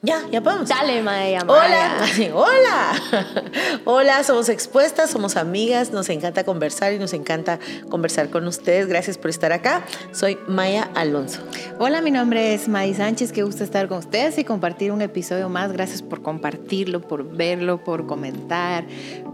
Ya, ya vamos. Dale, Maya. Hola, hola. Hola, somos expuestas, somos amigas, nos encanta conversar y nos encanta conversar con ustedes. Gracias por estar acá. Soy Maya Alonso. Hola, mi nombre es May Sánchez. Qué gusto estar con ustedes y compartir un episodio más. Gracias por compartirlo, por verlo, por comentar,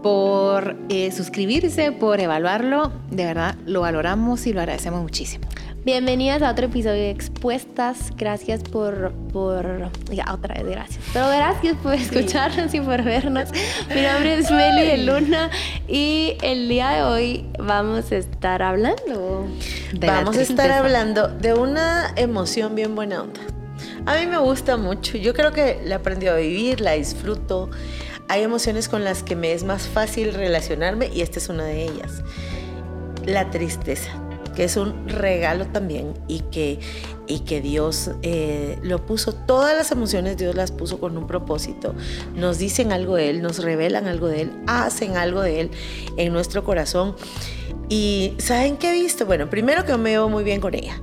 por eh, suscribirse, por evaluarlo. De verdad, lo valoramos y lo agradecemos muchísimo. Bienvenidas a otro episodio de Expuestas. Gracias por, por, ya otra vez gracias. Pero gracias por escucharnos y por vernos. Mi nombre es Meli de Luna y el día de hoy vamos a estar hablando. De vamos a estar hablando de una emoción bien buena onda. A mí me gusta mucho. Yo creo que la aprendí a vivir, la disfruto. Hay emociones con las que me es más fácil relacionarme y esta es una de ellas. La tristeza que es un regalo también y que, y que Dios eh, lo puso, todas las emociones Dios las puso con un propósito. Nos dicen algo de Él, nos revelan algo de Él, hacen algo de Él en nuestro corazón. Y ¿saben qué he visto? Bueno, primero que me veo muy bien con ella.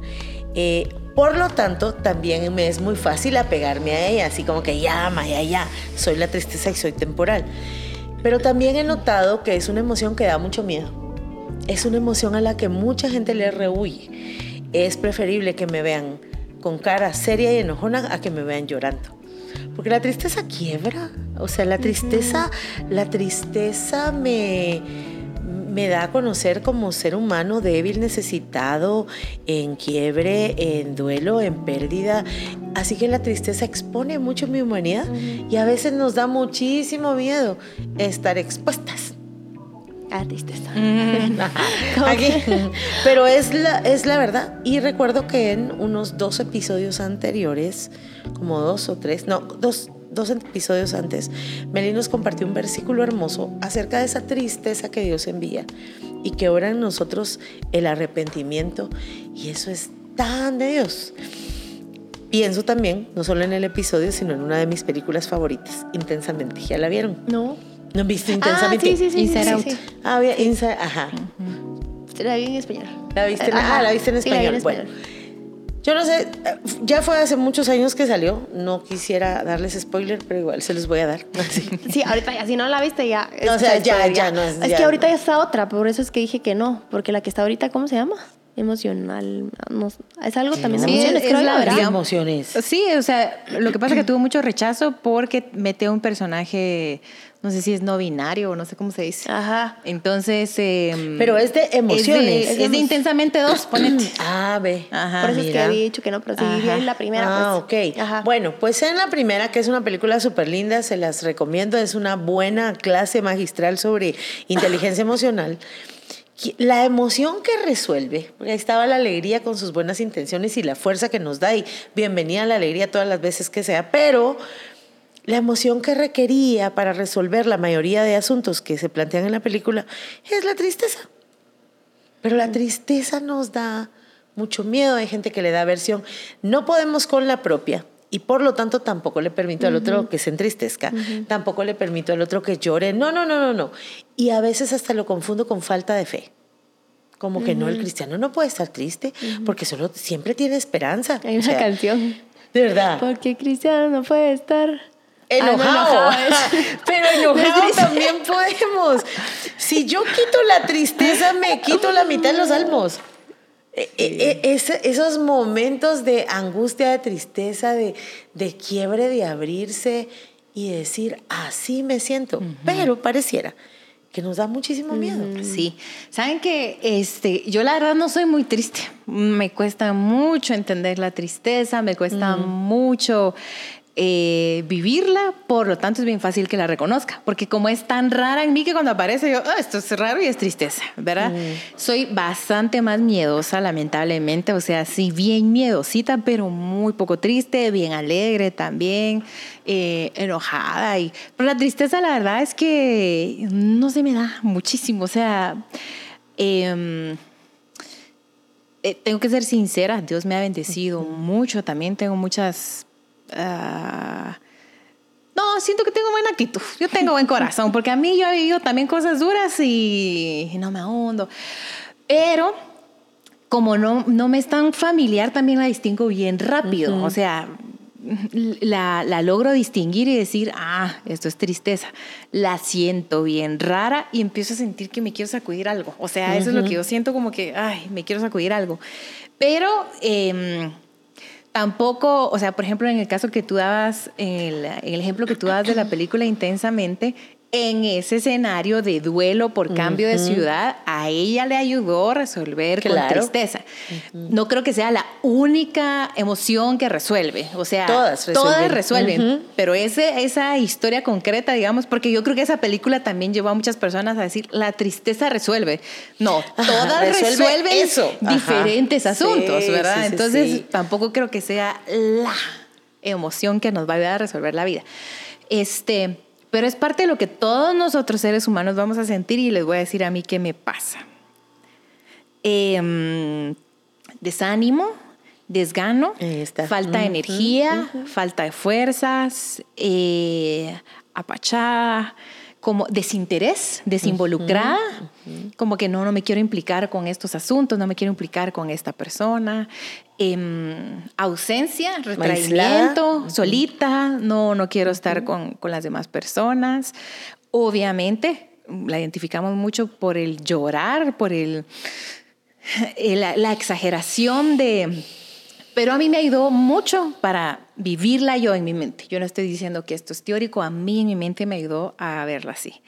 Eh, por lo tanto, también me es muy fácil apegarme a ella, así como que ya, ya, ya, soy la tristeza y soy temporal. Pero también he notado que es una emoción que da mucho miedo es una emoción a la que mucha gente le rehuye. Es preferible que me vean con cara seria y enojona a que me vean llorando. Porque la tristeza quiebra. O sea, la tristeza, la tristeza me, me da a conocer como ser humano débil, necesitado, en quiebre, en duelo, en pérdida. Así que la tristeza expone mucho mi humanidad y a veces nos da muchísimo miedo estar expuestas Ah, tristeza. Mm. Pero es la, es la verdad. Y recuerdo que en unos dos episodios anteriores, como dos o tres, no, dos, dos episodios antes, Meli nos compartió un versículo hermoso acerca de esa tristeza que Dios envía y que ora en nosotros el arrepentimiento. Y eso es tan de Dios. Pienso también, no solo en el episodio, sino en una de mis películas favoritas, Intensamente. ¿Ya la vieron? No. ¿No viste intensamente? Ah, sí, sí, sí. Inside Out. Ah, bien, Inside, ajá. La vi en español. ¿La viste en, ah, la viste en español. Bueno, yo no sé, ya fue hace muchos años que salió. No quisiera darles spoiler, pero igual se los voy a dar. Sí, ahorita ya, si no la viste ya. No, o sea, ya, ya, no es. Es que ahorita ya está otra, por eso es que dije que no, porque la que está ahorita, ¿cómo se llama? emocional. es algo también de emociones, creo, la verdad. emociones. Sí, o sea, lo que pasa es que tuvo mucho rechazo porque mete un personaje no sé si es no binario o no sé cómo se dice. Ajá. Entonces. Em, pero es de emociones. Es de, intensamente dos, ponete. ah, ve. Ajá. Por eso es que había dicho que no, pero sí en la primera. Ah, pues. ok. Ajá. Bueno, pues en la primera, que es una película súper linda, se las recomiendo. Es una buena clase magistral sobre inteligencia emocional la emoción que resuelve, porque ahí estaba la alegría con sus buenas intenciones y la fuerza que nos da y bienvenida a la alegría todas las veces que sea, pero la emoción que requería para resolver la mayoría de asuntos que se plantean en la película es la tristeza. Pero la tristeza nos da mucho miedo, hay gente que le da aversión. No podemos con la propia y por lo tanto tampoco le permito al otro que se entristezca, tampoco le permito al otro que llore. No, no, no, no, no. Y a veces hasta lo confundo con falta de fe. Como que no, el cristiano no puede estar triste porque solo siempre tiene esperanza. Hay una canción. De verdad. Porque cristiano no puede estar enojado. pero enojado también podemos. Si yo quito la tristeza, me quito la mitad de los salmos. E, e, e, esos momentos de angustia, de tristeza, de, de, quiebre, de abrirse y decir, así me siento. Pero pareciera que nos da muchísimo miedo. Sí. Saben que este, yo la verdad no soy muy triste. Me cuesta mucho entender la tristeza, me cuesta mucho eh, vivirla, por lo tanto es bien fácil que la reconozca, porque como es tan rara en mí que cuando aparece yo, ah, esto es raro y es tristeza, ¿verdad? Mm. Soy bastante más miedosa, lamentablemente, o sea, sí, bien miedosita, pero muy poco triste, bien alegre también, eh, enojada. Y, pero la tristeza, la verdad es que no se me da muchísimo, o sea... Em, eh, tengo que ser sincera, Dios me ha bendecido mucho, también tengo muchas Ah, no, siento que tengo buena actitud. Yo tengo buen corazón, porque a mí yo he vivido también cosas duras y, no me ahondo. Pero como no, no me es tan familiar, también la distingo bien rápido. O sea, la, la, logro distinguir y decir, ah, esto es tristeza. La siento bien rara y empiezo a sentir que me quiero sacudir algo. O sea, eso es lo que yo siento como que, ay, me quiero sacudir algo. Pero eh, tampoco, o sea, por ejemplo, en el caso que tú dabas, el, el ejemplo que tú dabas de la película Intensamente, en ese escenario de duelo por cambio de ciudad, a ella le ayudó a resolver con tristeza. No creo que sea la única emoción que resuelve, o sea, todas resuelven, todas resuelven pero ese, esa historia concreta, digamos, porque yo creo que esa película también llevó a muchas personas a decir, la tristeza resuelve. No, todas resuelven eso. diferentes asuntos, ¿verdad? Entonces, tampoco creo que sea la emoción que nos va a ayudar a resolver la vida. Este, pero es parte de lo que todos nosotros seres humanos vamos a sentir y les voy a decir a mí qué me pasa. Em, desánimo, desgano, falta de energía, falta de fuerzas, eh, apachada, como desinterés, desinvolucrada, como que no, no me quiero implicar con estos asuntos, no me quiero implicar con esta persona, em, ausencia, retraimiento, solita, no, no quiero estar con, con las demás personas. Obviamente, la identificamos mucho por el llorar, por el, la exageración de pero a mí me ayudó mucho para vivirla yo en mi mente. Yo no estoy diciendo que esto es teórico, a mí en mi mente me ayudó a verla así.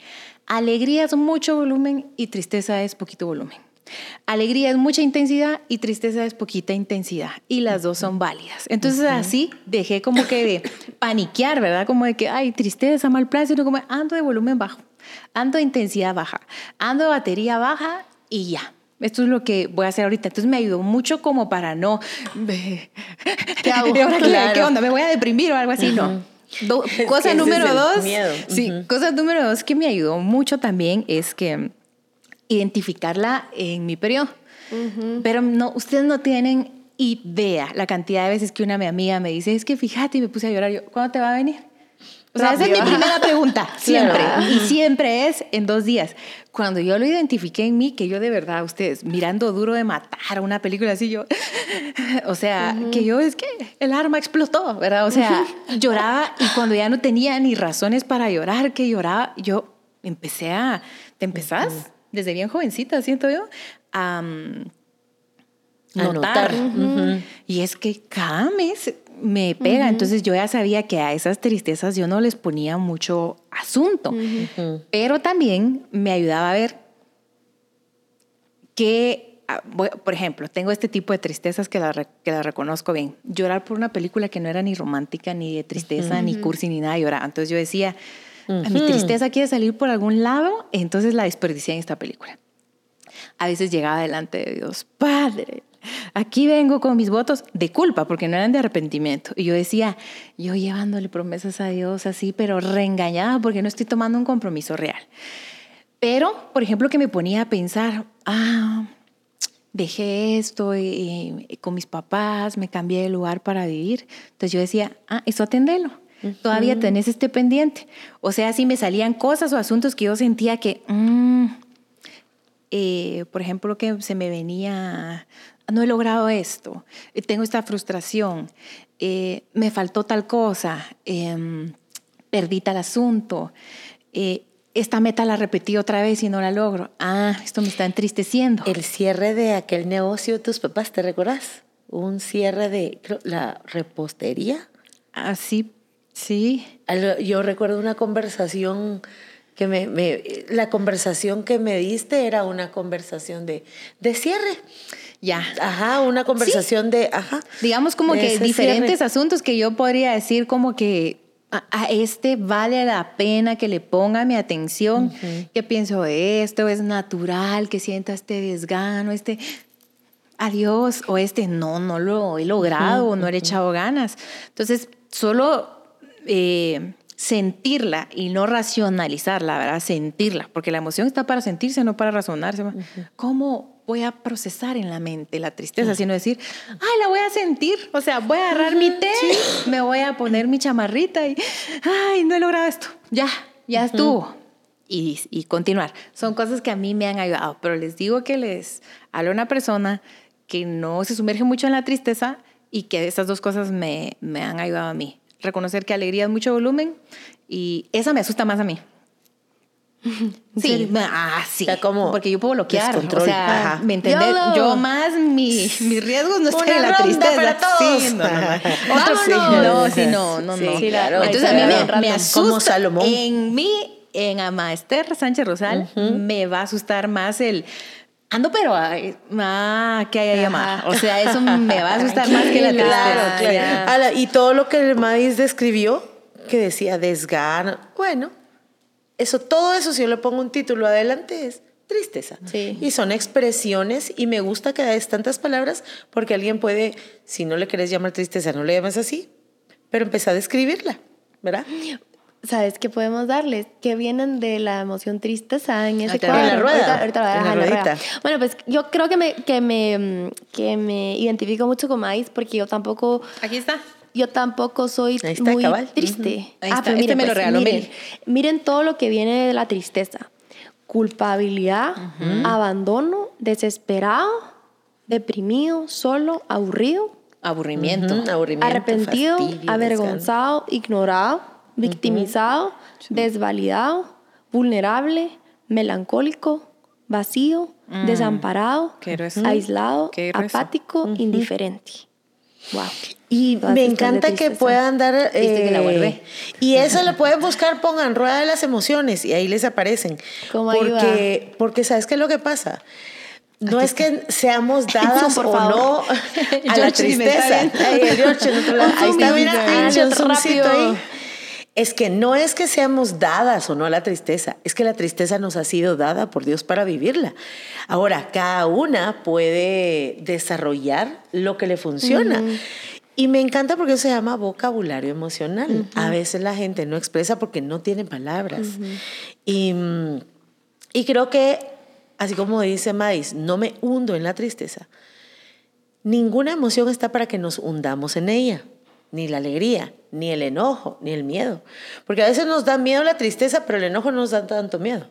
Alegría es mucho volumen y tristeza es poquito volumen. Alegría es mucha intensidad y tristeza es poquita intensidad. Y las dos son válidas. Entonces así dejé como que de paniquear, ¿verdad? Como de que, ay, tristeza, mal sino como ando de volumen bajo, ando de intensidad baja, ando de batería baja y ya. Esto es lo que voy a hacer ahorita. Entonces me ayudó mucho como para no... ¿Qué hago? ¿Qué onda? ¿Me voy a deprimir o algo así? No. cosa número dos, sí, cosa número dos que me ayudó mucho también es que identificarla en mi periodo. Pero no, ustedes no tienen idea la cantidad de veces que una mi amiga me dice, es que fíjate, y me puse a llorar. Yo, ¿cuándo te va a venir? O sea, esa es mi primera pregunta, siempre. Y siempre es en dos días. Cuando yo lo identifiqué en mí, que yo de verdad, ustedes, mirando duro de matar una película así, yo, o sea, que yo es que el arma explotó, ¿verdad? O sea, lloraba y cuando ya no tenía ni razones para llorar, que lloraba, yo empecé a, te empezás desde bien jovencita, siento yo, a... notar. Y es que cada mes me pega. Entonces yo ya sabía que a esas tristezas yo no les ponía mucho asunto, pero también me ayudaba a ver que, ah, por ejemplo, tengo este tipo de tristezas que la, que la reconozco bien. Llorar por una película que no era ni romántica, ni de tristeza, ni cursi, ni nada, llorar. Entonces yo decía, mi tristeza quiere salir por algún lado, entonces la desperdicié en esta película. A veces llegaba delante de Dios, Padre, Aquí vengo con mis votos de culpa, porque no eran de arrepentimiento. Y yo decía, yo llevándole promesas a Dios así, pero reengañada porque no estoy tomando un compromiso real. Pero, por ejemplo, que me ponía a pensar, ah, dejé esto y, con mis papás, me cambié de lugar para vivir. Entonces yo decía, ah, eso atendelo. Todavía tenés este pendiente. O sea, si me salían cosas o asuntos que yo sentía que, mm, eh, por ejemplo, que se me venía no he logrado esto, eh, tengo esta frustración, eh, me faltó tal cosa, eh, perdí tal asunto, eh, esta meta la repetí otra vez y no la logro. Ah, esto me está entristeciendo. El cierre de aquel negocio de tus papás, ¿te recordás? Un cierre de la repostería. Ah, sí, sí. Yo recuerdo una conversación que me, me, la conversación que me diste era una conversación de, de cierre. Ya. Ajá, una conversación de, ajá. Digamos como que diferentes asuntos que yo podría decir como que a, este vale la pena que le ponga mi atención, que pienso esto, es natural que sienta este desgano, este adiós, o este no, no lo he logrado, o no he echado ganas. Entonces, solo eh, sentirla y no racionalizarla, ¿verdad? Sentirla, porque la emoción está para sentirse, no para razonarse. ¿Cómo voy a procesar en la mente la tristeza, sino decir, ay, la voy a sentir, o sea, voy a agarrar mi té, me voy a poner mi chamarrita y, ay, no he logrado esto, ya, ya estuvo. Y, y, continuar. Son cosas que a mí me han ayudado, pero les digo que les hablo a una persona que no se sumerge mucho en la tristeza y que estas dos cosas me, me han ayudado a mí. Reconocer que alegría es mucho volumen y esa me asusta más a mí. Sí, ah, sí. O sea, como porque yo puedo bloquear. O sea, Ajá. ¿me entendés? YOLO. Yo más, mi, mis riesgos no están en la tristeza. para todos. Sí, no, no, no. Otro sí. No, sí, no, no, Sí, claro. Entonces a mí me, me asusta. Como Salomón. En mí, en Ama Esther Sánchez Rosal, me va a asustar más el... Ando, pero, ah, que hay ahí, Ama? O sea, eso me va a asustar más que la tristeza. Claro, claro. y todo lo que el Madis describió, que decía desgano, bueno, eso, todo eso, si yo le pongo un título adelante, es tristeza. Sí. Y son expresiones, y me gusta que des tantas palabras, porque alguien puede, si no le querés llamar tristeza, no le llames así, pero empezar a describirla, ¿verdad? ¿Sabes qué podemos darles? Que vienen de la emoción tristeza en ese Ahorita cuadro. en la rueda. Ahorita, ahorita lo voy a En la dejar en la ruedita. rueda. Bueno, pues yo creo que me, que me, que me identifico mucho con Maíz porque yo tampoco, Aquí está. Yo tampoco soy Ahí está, muy cabal. triste. Ahí está. Este me lo regaló miren, miren todo lo que viene de la tristeza. Culpabilidad, abandono, desesperado, deprimido, solo, aburrido, Aburrimiento. Arrepentido, fastidio, avergonzado, ignorado, victimizado, desvalidado, vulnerable, melancólico, vacío, desamparado, Qué grueso. aislado, apático, indiferente. Wow. Y Todas me encanta que puedan dar... Viste que la eh, y eso lo pueden buscar, pongan rueda de las emociones y ahí les aparecen. ¿Cómo porque, porque ¿sabes qué es lo que pasa? No es que seamos dadas o favor. no a la George, tristeza. Ay, George, Ahí está, mira, Angie, un ahí. Es que no es que seamos dadas o no a la tristeza, es que la tristeza nos ha sido dada por Dios para vivirla. Ahora, cada una puede desarrollar lo que le funciona. Y me encanta porque eso se llama vocabulario emocional. A veces la gente no expresa porque no tiene palabras. y, y creo que, así como dice Madis, no me hundo en la tristeza. Ninguna emoción está para que nos hundamos en ella, ni la alegría, ni el enojo, ni el miedo. Porque a veces nos da miedo la tristeza, pero el enojo no nos da tanto miedo.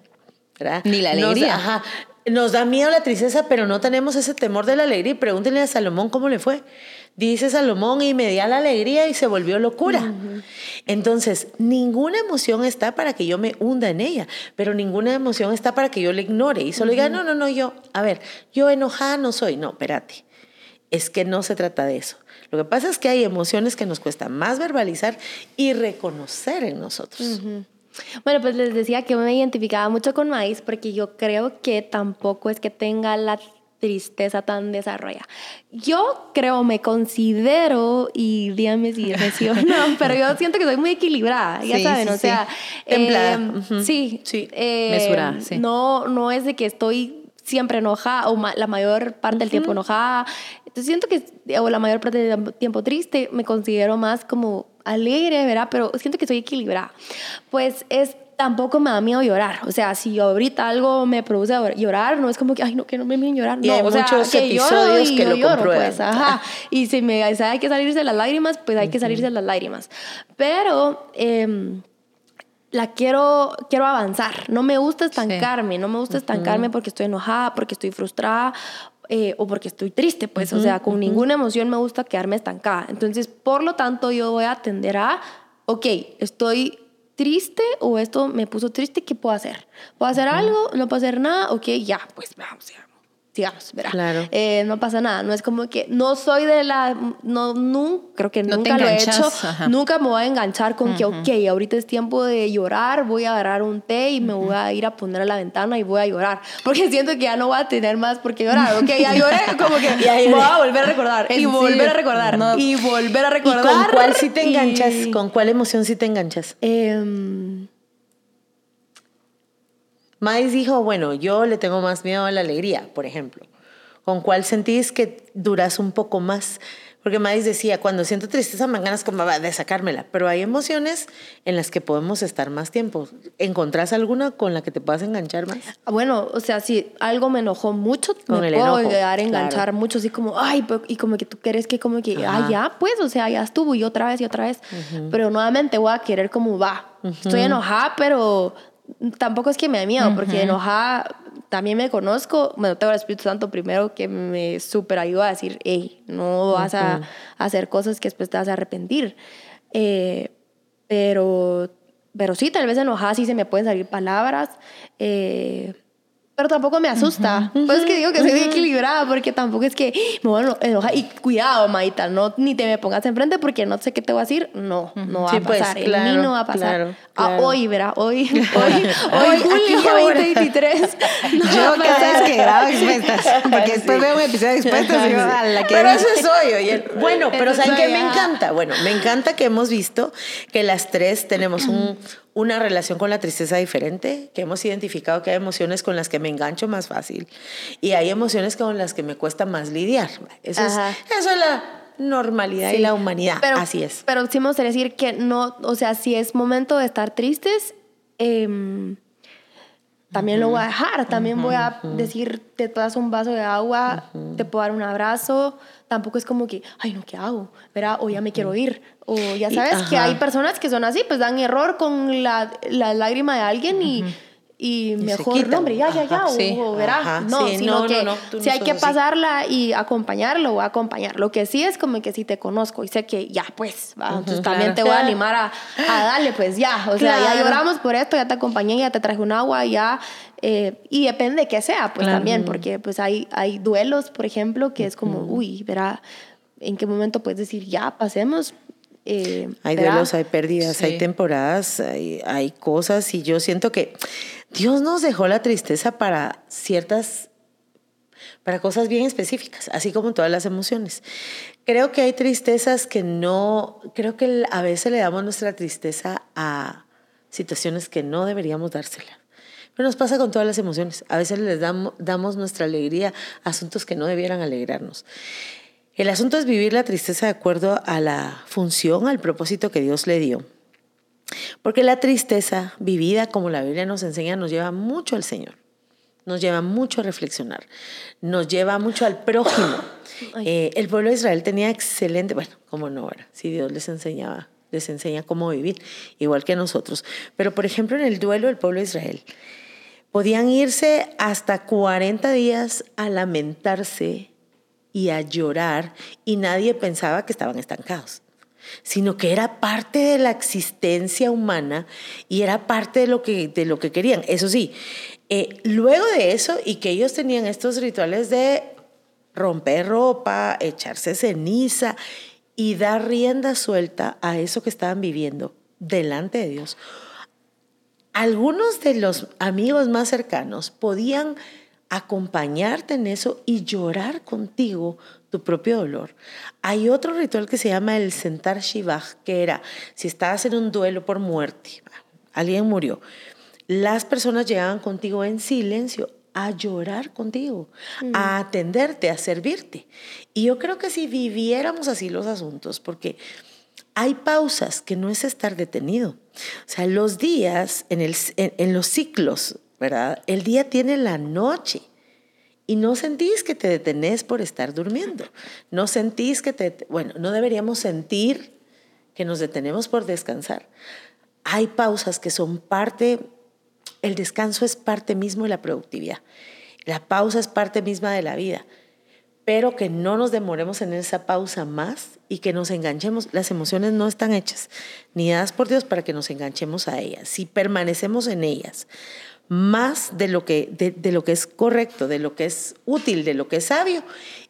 ¿verdad? Ni la Nos- alegría. ajá, nos da miedo la tristeza, pero no tenemos ese temor de la alegría. Y pregúntenle a Salomón cómo le fue. Dice Salomón, y me di a la alegría y se volvió locura. Entonces, ninguna emoción está para que yo me hunda en ella, pero ninguna emoción está para que yo la ignore y solo diga, no, no, no, yo, a ver, yo enojada no soy. No, espérate. Es que no se trata de eso. Lo que pasa es que hay emociones que nos cuesta más verbalizar y reconocer en nosotros. Bueno, pues les decía que me identificaba mucho con Maíz porque yo creo que tampoco es que tenga la tristeza tan desarrollada. Yo creo, me considero, y díganme si recibo o no, pero yo siento que soy muy equilibrada, ya Sí, saben, sí, o sea, sí. Templada, ujú. sí, Sí. eh, Mesurada, sí. No, no es de que estoy siempre enojada o ma- la mayor parte del tiempo enojada. Siento que, o la mayor parte del tiempo triste, me considero más como alegre, ¿verdad? Pero siento que soy equilibrada. Pues es tampoco me da miedo llorar. O sea, si ahorita algo me produce llorar, no es como que, ay, no, que no me miren llorar. Y no, hay o sea, muchos que lloro episodios y que yo lo lloro, comprueban. pues, ajá. Y si me si hay que salirse las lágrimas, pues hay que salirse las lágrimas. Pero... em, la quiero, quiero avanzar. No me gusta estancarme, no me gusta estancarme porque estoy enojada, porque estoy frustrada eh, o porque estoy triste, pues, o sea, con ninguna emoción me gusta quedarme estancada. Entonces, por lo tanto, yo voy a atender a, ok, estoy triste o esto me puso triste, ¿qué puedo hacer? ¿Puedo hacer algo? ¿No puedo hacer nada? Ok, ya, pues vamos, ya. Sigamos, ¿verdad? Claro. Eh, no pasa nada, no es como que no soy de la, no, nunca, creo que No nunca lo he hecho, ajá. nunca me voy a enganchar con que, ok, ahorita es tiempo de llorar, voy a agarrar un té y me voy a ir a poner a la ventana y voy a llorar. Porque siento que ya no voy a tener más por qué llorar. Ok, ya lloré, como que Ya lloré. voy a volver a recordar. Y volver a recordar. no. Y volver a ¿Y recordar. con cuál sí te y- enganchas? ¿Con cuál emoción sí te enganchas? Em, Mais dijo, bueno, yo le tengo más miedo a la alegría, por ejemplo. ¿Con cuál sentís que duras un poco más? Porque Mais decía, cuando siento tristeza me ganas como de sacármela, pero hay emociones en las que podemos estar más tiempo. ¿Encontrás alguna con la que te puedas enganchar más? Bueno, o sea, si algo me enojó mucho, Con me el puedo enojo, llegar a enganchar claro. mucho, así como, ay, y como que tú crees que como que, Ajá. ay, ya, pues, o sea, ya estuvo, y otra vez, y otra vez. Pero nuevamente voy a querer como, va, estoy enojada, pero tampoco es que me da miedo, porque enojada también me conozco, bueno, tengo el Espíritu Santo primero que me súper ayuda a decir, hey, no vas a, hacer cosas que después te vas a arrepentir. Eh, pero, pero sí, tal vez enojada sí se me pueden salir palabras. Eh, pero tampoco me asusta. Pues es que digo que soy equilibrada porque tampoco es que me voy a enojar. Y cuidado, Maita, no, ni te me pongas enfrente porque no sé qué te voy a decir. No, no va a pues, pasar. en mí no va a pasar. Ah, hoy, verá, hoy, hoy, hoy, julio 2023. yo cada vez que grabo expuestas, porque después veo un episodio de expuestas y digo, a la que... Pero eso soy, oye. Bueno, pero ¿saben qué me encanta? Bueno, me encanta que hemos visto que las tres tenemos un una relación con la tristeza diferente, que hemos identificado que hay emociones con las que me engancho más fácil y hay emociones con las que me cuesta más lidiar. Eso, es, eso es la normalidad y la humanidad. Así es. Pero sí me gustaría decir que no, o sea, si es momento de estar tristes, eh, también lo voy a dejar, también voy a decir, te das un vaso de agua, te puedo dar un abrazo, tampoco es como que, ay, no, ¿qué hago? ¿Verdad? O ya me quiero ir, o ya sabes que hay personas que son así, pues dan error con la, la lágrima de alguien y y, mejor, no, hombre, ya, ya, ya, o, verá, no, sino que si hay que pasarla y acompañarlo o acompañar. Lo que sí es como que si te conozco y sé que ya, pues, entonces también te voy a animar a, a, darle, pues ya, o sea, ya lloramos por esto, ya te acompañé, ya te traje un agua, ya, eh, y depende de qué sea, pues también, porque pues hay, hay duelos, por ejemplo, que es como, uy, verá, en qué momento puedes decir, ya, pasemos, eh, hay duelos, hay pérdidas, hay temporadas, hay, hay, cosas y yo siento que Dios nos dejó la tristeza para ciertas, para cosas bien específicas, así como todas las emociones. Creo que hay tristezas que no, creo que a veces le damos nuestra tristeza a situaciones que no deberíamos dársela. Pero nos pasa con todas las emociones. A veces les damos, damos nuestra alegría a asuntos que no debieran alegrarnos. El asunto es vivir la tristeza de acuerdo a la función, al propósito que Dios le dio. Porque la tristeza vivida, como la Biblia nos enseña, nos lleva mucho al Señor, nos lleva mucho a reflexionar, nos lleva mucho al prójimo. Eh, el pueblo de Israel tenía excelente, bueno, como no ahora, si Dios les enseñaba, les enseña cómo vivir, igual que nosotros. Pero, por ejemplo, en el duelo del pueblo de Israel, podían irse hasta 40 días a lamentarse y a llorar y nadie pensaba que estaban estancados sino que era parte de la existencia humana y era parte de lo que, de lo que querían. Eso sí, eh, luego de eso, y que ellos tenían estos rituales de romper ropa, echarse ceniza y dar rienda suelta a eso que estaban viviendo delante de Dios. Algunos de los amigos más cercanos podían acompañarte en eso y llorar contigo tu propio dolor. Hay otro ritual que se llama el sentar shivach, que era, si estabas en un duelo por muerte, alguien murió, las personas llegaban contigo en silencio a llorar contigo, a mm. atenderte, a servirte. Y yo creo que si viviéramos así los asuntos, porque hay pausas que no es estar detenido. O sea, los días, en, el, en los ciclos, ¿verdad? El día tiene la noche. Y no sentís que te detenés por estar durmiendo. No sentís que te... Bueno, no deberíamos sentir que nos detenemos por descansar. Hay pausas que son parte... El descanso es parte mismo de la productividad. La pausa es parte misma de la vida. Pero que no nos demoremos en esa pausa más y que nos enganchemos. Las emociones no están hechas ni dadas por Dios para que nos enganchemos a ellas. Si permanecemos en ellas, más de lo, que, de, lo que es correcto, de lo que es útil, de lo que es sabio,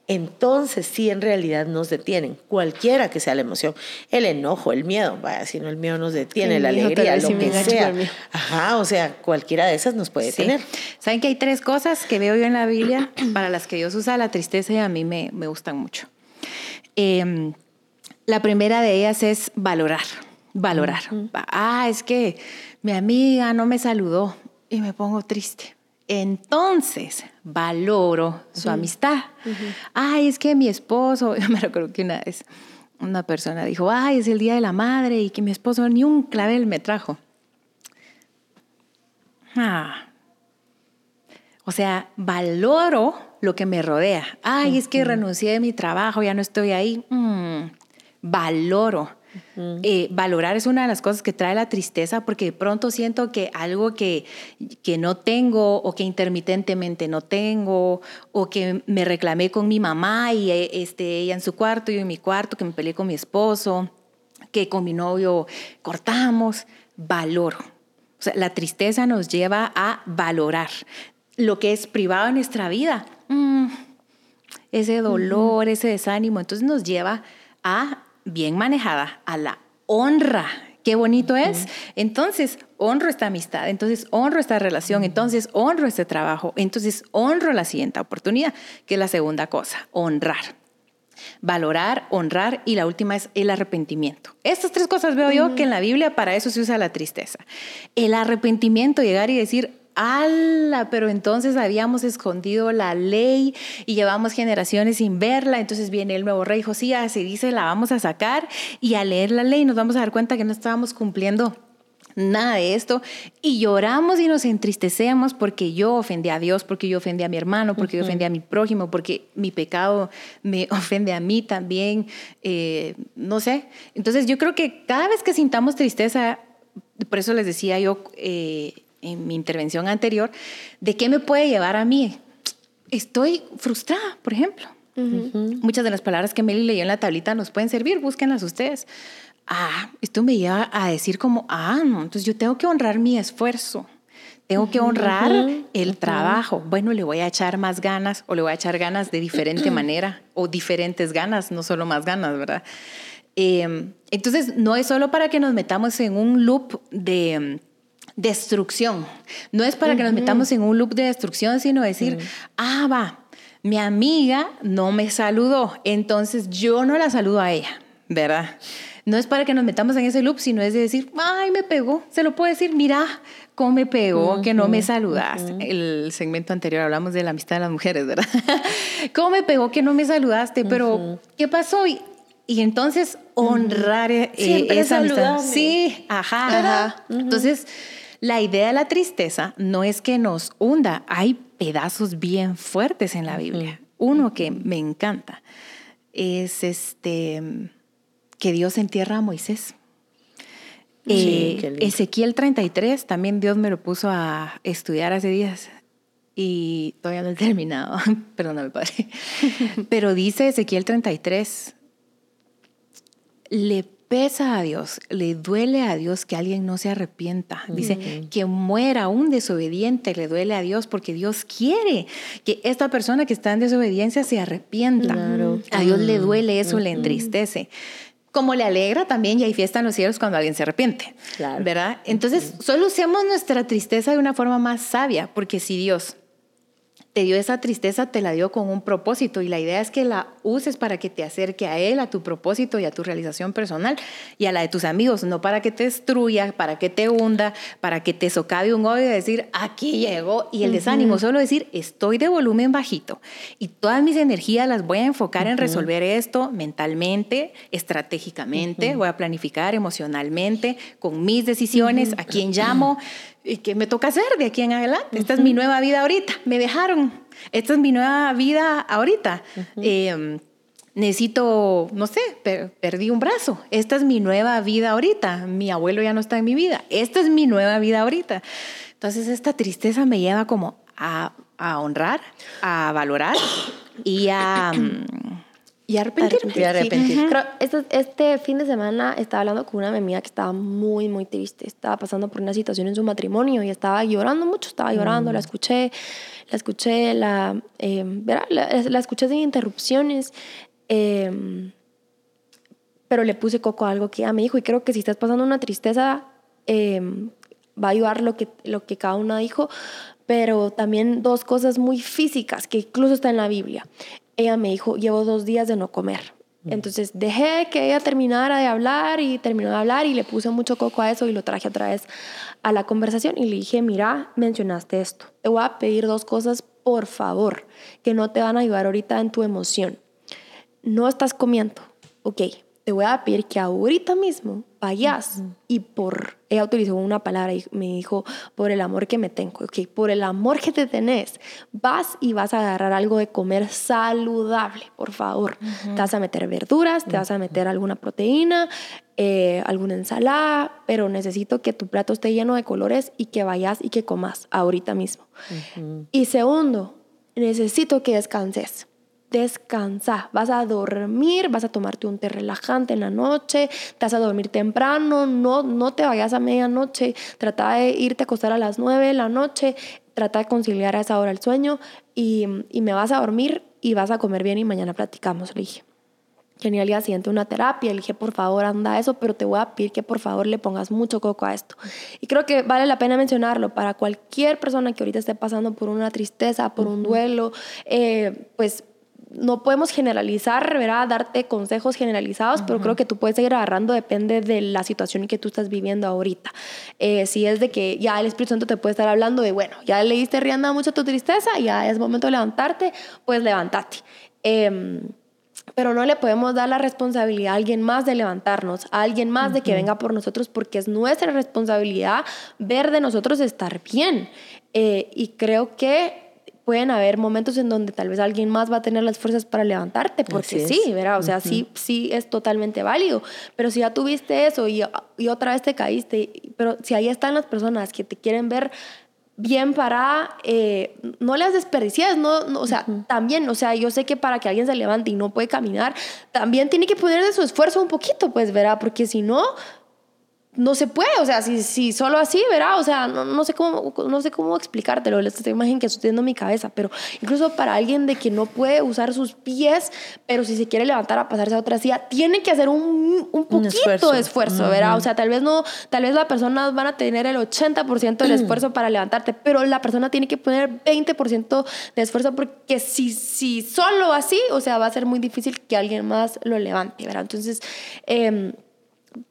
entonces sí en realidad nos detienen, cualquiera que sea la emoción, el enojo, el miedo, vaya, si no el miedo nos detiene, la alegría, lo que sea. Ajá, o sea, cualquiera de esas nos puede detener. Saben que hay tres cosas que veo yo en la Biblia para las que Dios usa la tristeza y a mí me, me gustan mucho. Em, la primera de ellas es valorar, valorar. Ah, es que mi amiga no me saludó y me pongo triste. Entonces valoro su amistad. Ay, es que mi esposo, yo me recuerdo que una vez una persona dijo, ay, es el día de la madre y que mi esposo ni un clavel me trajo. Ah. O sea, valoro lo que me rodea. Ay, es que renuncié de mi trabajo, ya no estoy ahí. Mm, valoro Eh, valorar es una de las cosas que trae la tristeza porque de pronto siento que algo que, que no tengo o que intermitentemente no tengo o que me reclamé con mi mamá y eh, este, ella en su cuarto, yo en mi cuarto, que me peleé con mi esposo, que con mi novio cortamos, valoro. O sea, la tristeza nos lleva a valorar lo que es privado en nuestra vida. Mm, ese dolor, ese desánimo, entonces nos lleva a, bien manejada, a la honra. Qué bonito es. Entonces, honro esta amistad, entonces honro esta relación, entonces honro este trabajo, entonces honro la siguiente oportunidad, que es la segunda cosa, honrar. Valorar, honrar y la última es el arrepentimiento. Estas tres cosas veo yo que en la Biblia para eso se usa la tristeza. El arrepentimiento, llegar y decir, ¡Hala! Pero entonces habíamos escondido la ley y llevamos generaciones sin verla. Entonces viene el nuevo rey Josías y dice, la vamos a sacar y a leer la ley nos vamos a dar cuenta que no estábamos cumpliendo nada de esto y lloramos y nos entristecemos porque yo ofendí a Dios, porque yo ofendí a mi hermano, porque yo ofendí a mi prójimo, porque mi pecado me ofende a mí también, eh, no sé. Entonces yo creo que cada vez que sintamos tristeza, por eso les decía yo, eh, en mi intervención anterior, de qué me puede llevar a mí. Estoy frustrada, por ejemplo. Muchas de las palabras que Meli leyó en la tablita nos pueden servir, búsquenlas ustedes. Ah, esto me lleva a decir como, ah, no, entonces yo tengo que honrar mi esfuerzo. Tengo que honrar el trabajo. Bueno, le voy a echar más ganas o le voy a echar ganas de diferente manera o diferentes ganas, no solo más ganas, ¿verdad? Em, entonces, no es solo para que nos metamos en un loop de destrucción. No es para que nos metamos en un loop de destrucción, sino decir, ah, va, mi amiga no me saludó, entonces yo no la saludo a ella, ¿verdad? No es para que nos metamos en ese loop, sino es de decir, ay, me pegó. Se lo puedo decir, mira cómo me pegó, que no me saludaste. El segmento anterior hablamos de la amistad de las mujeres, ¿verdad? ¿Cómo me pegó que no me saludaste? Pero, ¿qué pasó? Y, entonces honrar eh, esa amistad. Sí, ajá. ajá. Entonces, la idea de la tristeza no es que nos hunda, hay pedazos bien fuertes en la Biblia. Uno que me encanta es este que Dios entierra a Moisés. Eh, Ezequiel 33, también Dios me lo puso a estudiar hace días y todavía no he terminado, perdóname padre. Pero dice Ezequiel 33, le pesa a Dios, le duele a Dios que alguien no se arrepienta. Dice que muera un desobediente, le duele a Dios porque Dios quiere que esta persona que está en desobediencia se arrepienta. A Dios le duele eso, le entristece. Como le alegra también y hay fiesta en los cielos cuando alguien se arrepiente. ¿Verdad? Entonces, solo usemos nuestra tristeza de una forma más sabia, porque si Dios te dio esa tristeza, te la dio con un propósito y la idea es que la uses para que te acerque a él, a tu propósito y a tu realización personal y a la de tus amigos, no para que te destruya, para que te hunda, para que te socave un odio y decir, aquí llegó y el desánimo, solo decir, estoy de volumen bajito y todas mis energías las voy a enfocar en resolver esto mentalmente, estratégicamente, voy a planificar emocionalmente, con mis decisiones, a quién llamo ¿Y qué me toca hacer de aquí en adelante? Esta es mi nueva vida ahorita. Me dejaron. Esta es mi nueva vida ahorita. Em, necesito, no sé, perdí un brazo. Esta es mi nueva vida ahorita. Mi abuelo ya no está en mi vida. Esta es mi nueva vida ahorita. Entonces esta tristeza me lleva como a, a honrar, a valorar y a... Y arrepentirme. Y arrepentir. este, este, fin de semana estaba hablando con una amiga que estaba muy, muy triste. Estaba pasando por una situación en su matrimonio y estaba llorando mucho. Estaba llorando, la mm. escuché, la escuché, la, eh, la, escuché sin interrupciones. Em, pero le puse coco a algo que ella me dijo y creo que si estás pasando una tristeza, em, va a ayudar lo que, lo que cada una dijo, pero también dos cosas muy físicas que incluso está en la Biblia ella me dijo, llevo dos días de no comer. Entonces dejé que ella terminara de hablar y terminó de hablar y le puse mucho coco a eso y lo traje otra vez a la conversación y le dije, mira, mencionaste esto. Te voy a pedir dos cosas, por favor, que no te van a ayudar ahorita en tu emoción. No estás comiendo, ok. Te voy a pedir que ahorita mismo vayas y por, ella utilizó una palabra y me dijo, por el amor que me tengo, ok, por el amor que te tenés, vas y vas a agarrar algo de comer saludable, por favor. Te vas a meter verduras, te vas a meter alguna proteína, eh, alguna ensalada, pero necesito que tu plato esté lleno de colores y que vayas y que comas ahorita mismo. Y segundo, necesito que descanses descansa, vas a dormir, vas a tomarte un té relajante en la noche, te vas a dormir temprano, no, no te vayas a medianoche, trata de irte a acostar a las 9 de la noche, trata de conciliar a esa hora el sueño y, y me vas a dormir y vas a comer bien y mañana platicamos, le dije. Tenía al día siguiente una terapia, le dije, por favor, anda eso, pero te voy a pedir que por favor le pongas mucho coco a esto. Y creo que vale la pena mencionarlo para cualquier persona que ahorita esté pasando por una tristeza, por un duelo, eh, pues no podemos generalizar, ¿verdad? Darte consejos generalizados, pero creo que tú puedes seguir agarrando, depende de la situación que tú estás viviendo ahorita. Eh, si es de que ya el Espíritu Santo te puede estar hablando de, bueno, ya le diste rienda mucho a tu tristeza, ya es momento de levantarte, pues levántate. Em, pero no le podemos dar la responsabilidad a alguien más de levantarnos, a alguien más de que venga por nosotros, porque es nuestra responsabilidad ver de nosotros estar bien. Eh, y creo que pueden haber momentos en donde tal vez alguien más va a tener las fuerzas para levantarte, porque sí, ¿verdad? O sea, sí, sí es totalmente válido, pero si ya tuviste eso y, y, otra vez te caíste, pero si ahí están las personas que te quieren ver bien para, eh, no las desperdicies, no, o sea, también, o sea, yo sé que para que alguien se levante y no puede caminar, también tiene que poner de su esfuerzo un poquito, pues, ¿verdad? Porque si no, no se puede, o sea, si, si solo así, ¿verdad? O sea, no, no, sé cómo, no sé cómo explicártelo, esta imagen que estoy teniendo en mi cabeza, pero incluso para alguien de que no puede usar sus pies, pero si se quiere levantar a pasarse a otra silla, tiene que hacer un, un poquito de esfuerzo, ¿verdad? O sea, tal vez no, tal vez la persona van a tener el 80% del esfuerzo para levantarte, pero la persona tiene que poner 20% de esfuerzo porque si, si solo así, o sea, va a ser muy difícil que alguien más lo levante, ¿verdad? Entonces, eh,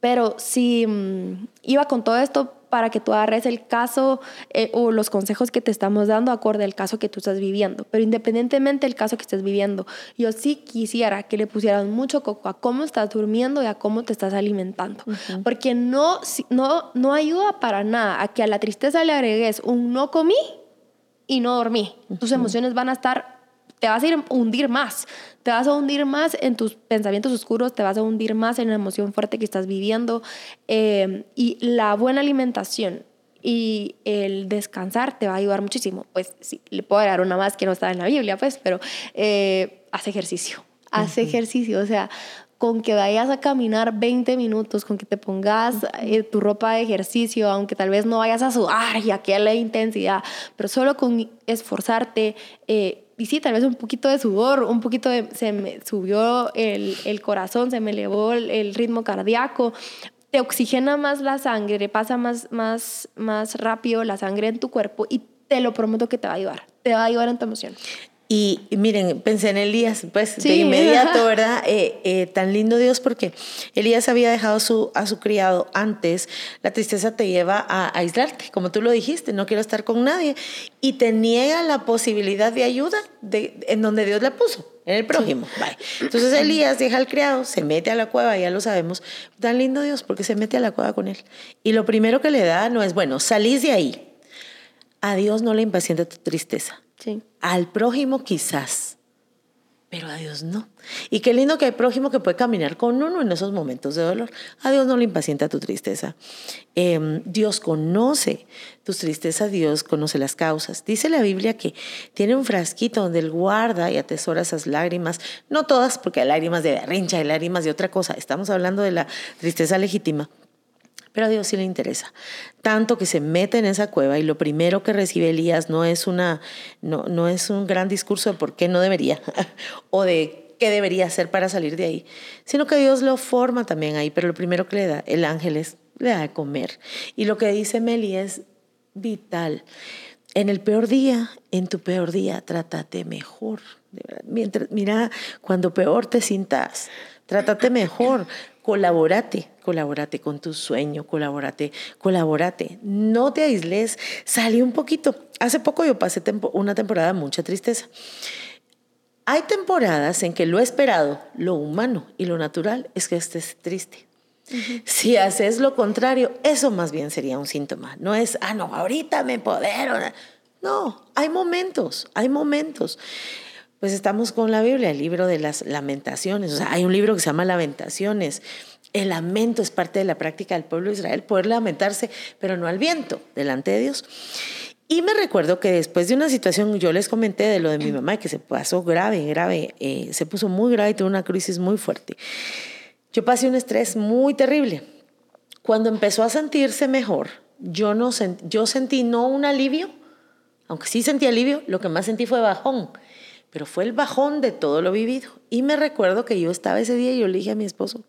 pero si mm, iba con todo esto para que tú agarres el caso eh, o los consejos que te estamos dando acorde al caso que tú estás viviendo. Pero independientemente del caso que estés viviendo, yo sí quisiera que le pusieras mucho coco a cómo estás durmiendo y a cómo te estás alimentando. Porque no, no, no ayuda para nada a que a la tristeza le agregues un no comí y no dormí. Tus emociones van a estar, te vas a ir hundir más te vas a hundir más en tus pensamientos oscuros, te vas a hundir más en la emoción fuerte que estás viviendo. Eh, y la buena alimentación y el descansar te va a ayudar muchísimo. Pues sí, le puedo dar una más que no está en la Biblia, pues, pero eh, haz ejercicio. Haz ejercicio, o sea, con que vayas a caminar 20 minutos, con que te pongas eh, tu ropa de ejercicio, aunque tal vez no vayas a sudar y a la intensidad, pero solo con esforzarte, eh, y sí, tal vez un poquito de sudor, un poquito de, se me subió el, el corazón, se me elevó el, ritmo cardíaco, te oxigena más la sangre, pasa más, más, más rápido la sangre en tu cuerpo y te lo prometo que te va a ayudar, te va a ayudar en tu emoción. Y miren, pensé en Elías, pues de inmediato, ¿verdad? Eh, eh, tan lindo Dios porque Elías había dejado su, a su criado antes. La tristeza te lleva a, aislarte, como tú lo dijiste, no quiero estar con nadie. Y te niega la posibilidad de ayuda de, en donde Dios la puso, en el prójimo. Entonces Elías deja al criado, se mete a la cueva, ya lo sabemos. Tan lindo Dios porque se mete a la cueva con él. Y lo primero que le da no es, bueno, salís de ahí. A Dios no le impacienta tu tristeza al prójimo quizás, pero a Dios no. Y qué lindo que hay prójimo que puede caminar con uno en esos momentos de dolor. A Dios no le impacienta tu tristeza. Em, Dios conoce tus tristezas, Dios conoce las causas. Dice la Biblia que tiene un frasquito donde Él guarda y atesora esas lágrimas. No todas, porque hay lágrimas de berrincha, hay lágrimas de otra cosa. Estamos hablando de la tristeza legítima. Pero a Dios sí le interesa. Tanto que se mete en esa cueva y lo primero que recibe Elías no es, una, no, no es un gran discurso de por qué no debería o de qué debería hacer para salir de ahí, sino que Dios lo forma también ahí. Pero lo primero que le da el ángel es, le da de comer. Y lo que dice Meli es vital. En el peor día, en tu peor día, trátate mejor. Mientras, mira, cuando peor te sientas, trátate mejor, colaborate, colaborate con tu sueño, colaborate, colaborate, no te aísles, sale un poquito. Hace poco yo pasé una temporada de mucha tristeza. Hay temporadas en que lo esperado, lo humano y lo natural es que estés triste. Si haces lo contrario, eso más bien sería un síntoma. No es, ah, no, ahorita me empodero. No, hay momentos, hay momentos. Pues estamos con la Biblia, el libro de las lamentaciones. O sea, hay un libro que se llama Lamentaciones. El lamento es parte de la práctica del pueblo de Israel, poder lamentarse, pero no al viento, delante de Dios. Y me recuerdo que después de una situación, yo les comenté de lo de mi mamá, que se pasó grave, grave, eh, se puso muy grave y tuvo una crisis muy fuerte. Yo pasé un estrés muy terrible. Cuando empezó a sentirse mejor, yo, no yo sentí no un alivio, aunque sí sentí alivio, lo que más sentí fue bajón, pero fue el bajón de todo lo vivido. Y me recuerdo que yo estaba ese día y yo le dije a mi esposo,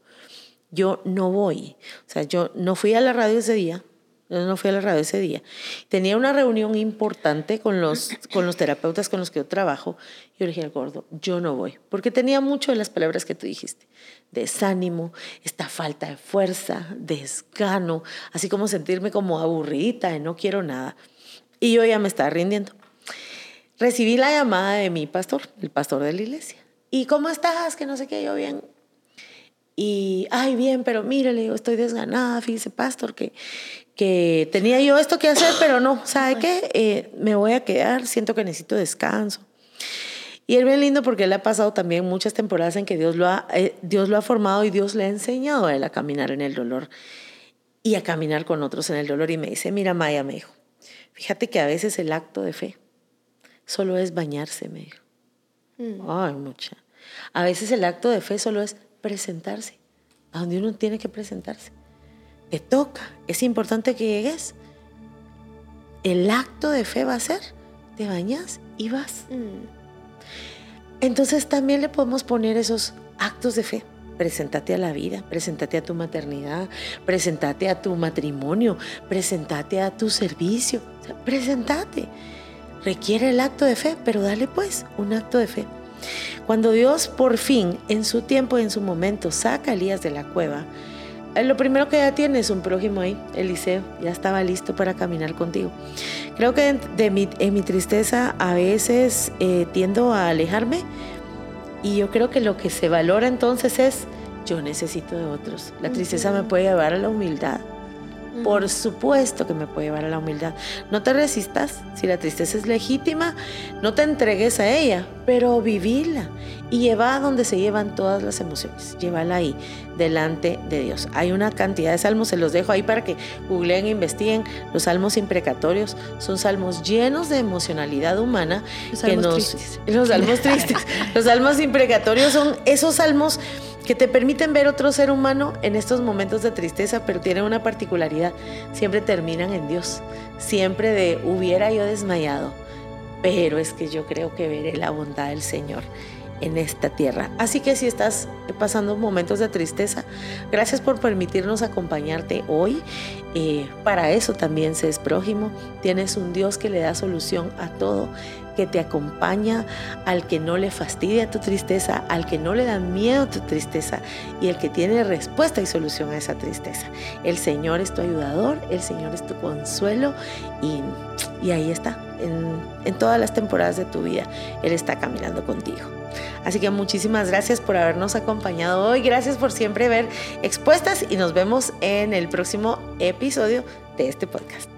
yo no voy. O sea, yo no fui a la radio ese día, yo no fui a la radio ese día. Tenía una reunión importante con los, con los terapeutas con los que yo trabajo. Y yo le dije al gordo, yo no voy, porque tenía mucho de las palabras que tú dijiste. Desánimo, esta falta de fuerza, desgano, así como sentirme como aburrida, no quiero nada. Y yo ya me estaba rindiendo. Recibí la llamada de mi pastor, el pastor de la iglesia. ¿Y cómo estás? Que no sé qué, yo bien. Y, ay, bien, pero mire, le digo, estoy desganada, fíjese, pastor, que, que tenía yo esto que hacer, pero no, ¿sabe qué? Eh, me voy a quedar, siento que necesito descanso. Y es bien lindo porque él ha pasado también muchas temporadas en que Dios lo, ha, eh, Dios lo ha formado y Dios le ha enseñado a él a caminar en el dolor y a caminar con otros en el dolor. Y me dice, mira Maya, me dijo, fíjate que a veces el acto de fe solo es bañarse, me dijo. Mm. Ay, mucha. A veces el acto de fe solo es presentarse, a donde uno tiene que presentarse te toca, es importante que llegues. El acto de fe va a ser, te bañas y vas. Mm. Entonces también le podemos poner esos actos de fe. Preséntate a la vida, preséntate a tu maternidad, preséntate a tu matrimonio, preséntate a tu servicio, preséntate. Requiere el acto de fe, pero dale pues un acto de fe. Cuando Dios por fin, en su tiempo y en su momento, saca a Elías de la cueva, eh, lo primero que ya tiene es un prójimo ahí, Eliseo, ya estaba listo para caminar contigo. Creo que de mi, en mi tristeza a veces eh, tiendo a alejarme y yo creo que lo que se valora entonces es yo necesito de otros. La tristeza me puede llevar a la humildad. Por supuesto que me puede llevar a la humildad. No te resistas. Si la tristeza es legítima, no te entregues a ella, pero vivila y lleva a donde se llevan todas las emociones. Llévala ahí, delante de Dios. Hay una cantidad de salmos, se los dejo ahí para que googleen e investiguen. Los salmos imprecatorios son salmos llenos de emocionalidad humana. Los salmos tristes. Los salmos tristes. los salmos imprecatorios son esos salmos que te permiten ver otro ser humano en estos momentos de tristeza, pero tienen una particularidad. Siempre terminan en Dios. Siempre de hubiera yo desmayado, pero es que yo creo que veré la bondad del Señor en esta tierra. Así que si estás pasando momentos de tristeza, gracias por permitirnos acompañarte hoy. Eh, para eso también se es prójimo. Tienes un Dios que le da solución a todo, que te acompaña al que no le fastidia tu tristeza, al que no le da miedo tu tristeza y el que tiene respuesta y solución a esa tristeza. El Señor es tu ayudador, el Señor es tu consuelo y, y ahí está, en, en todas las temporadas de tu vida, Él está caminando contigo. Así que muchísimas gracias por habernos acompañado hoy, gracias por siempre ver expuestas y nos vemos en el próximo episodio de este podcast.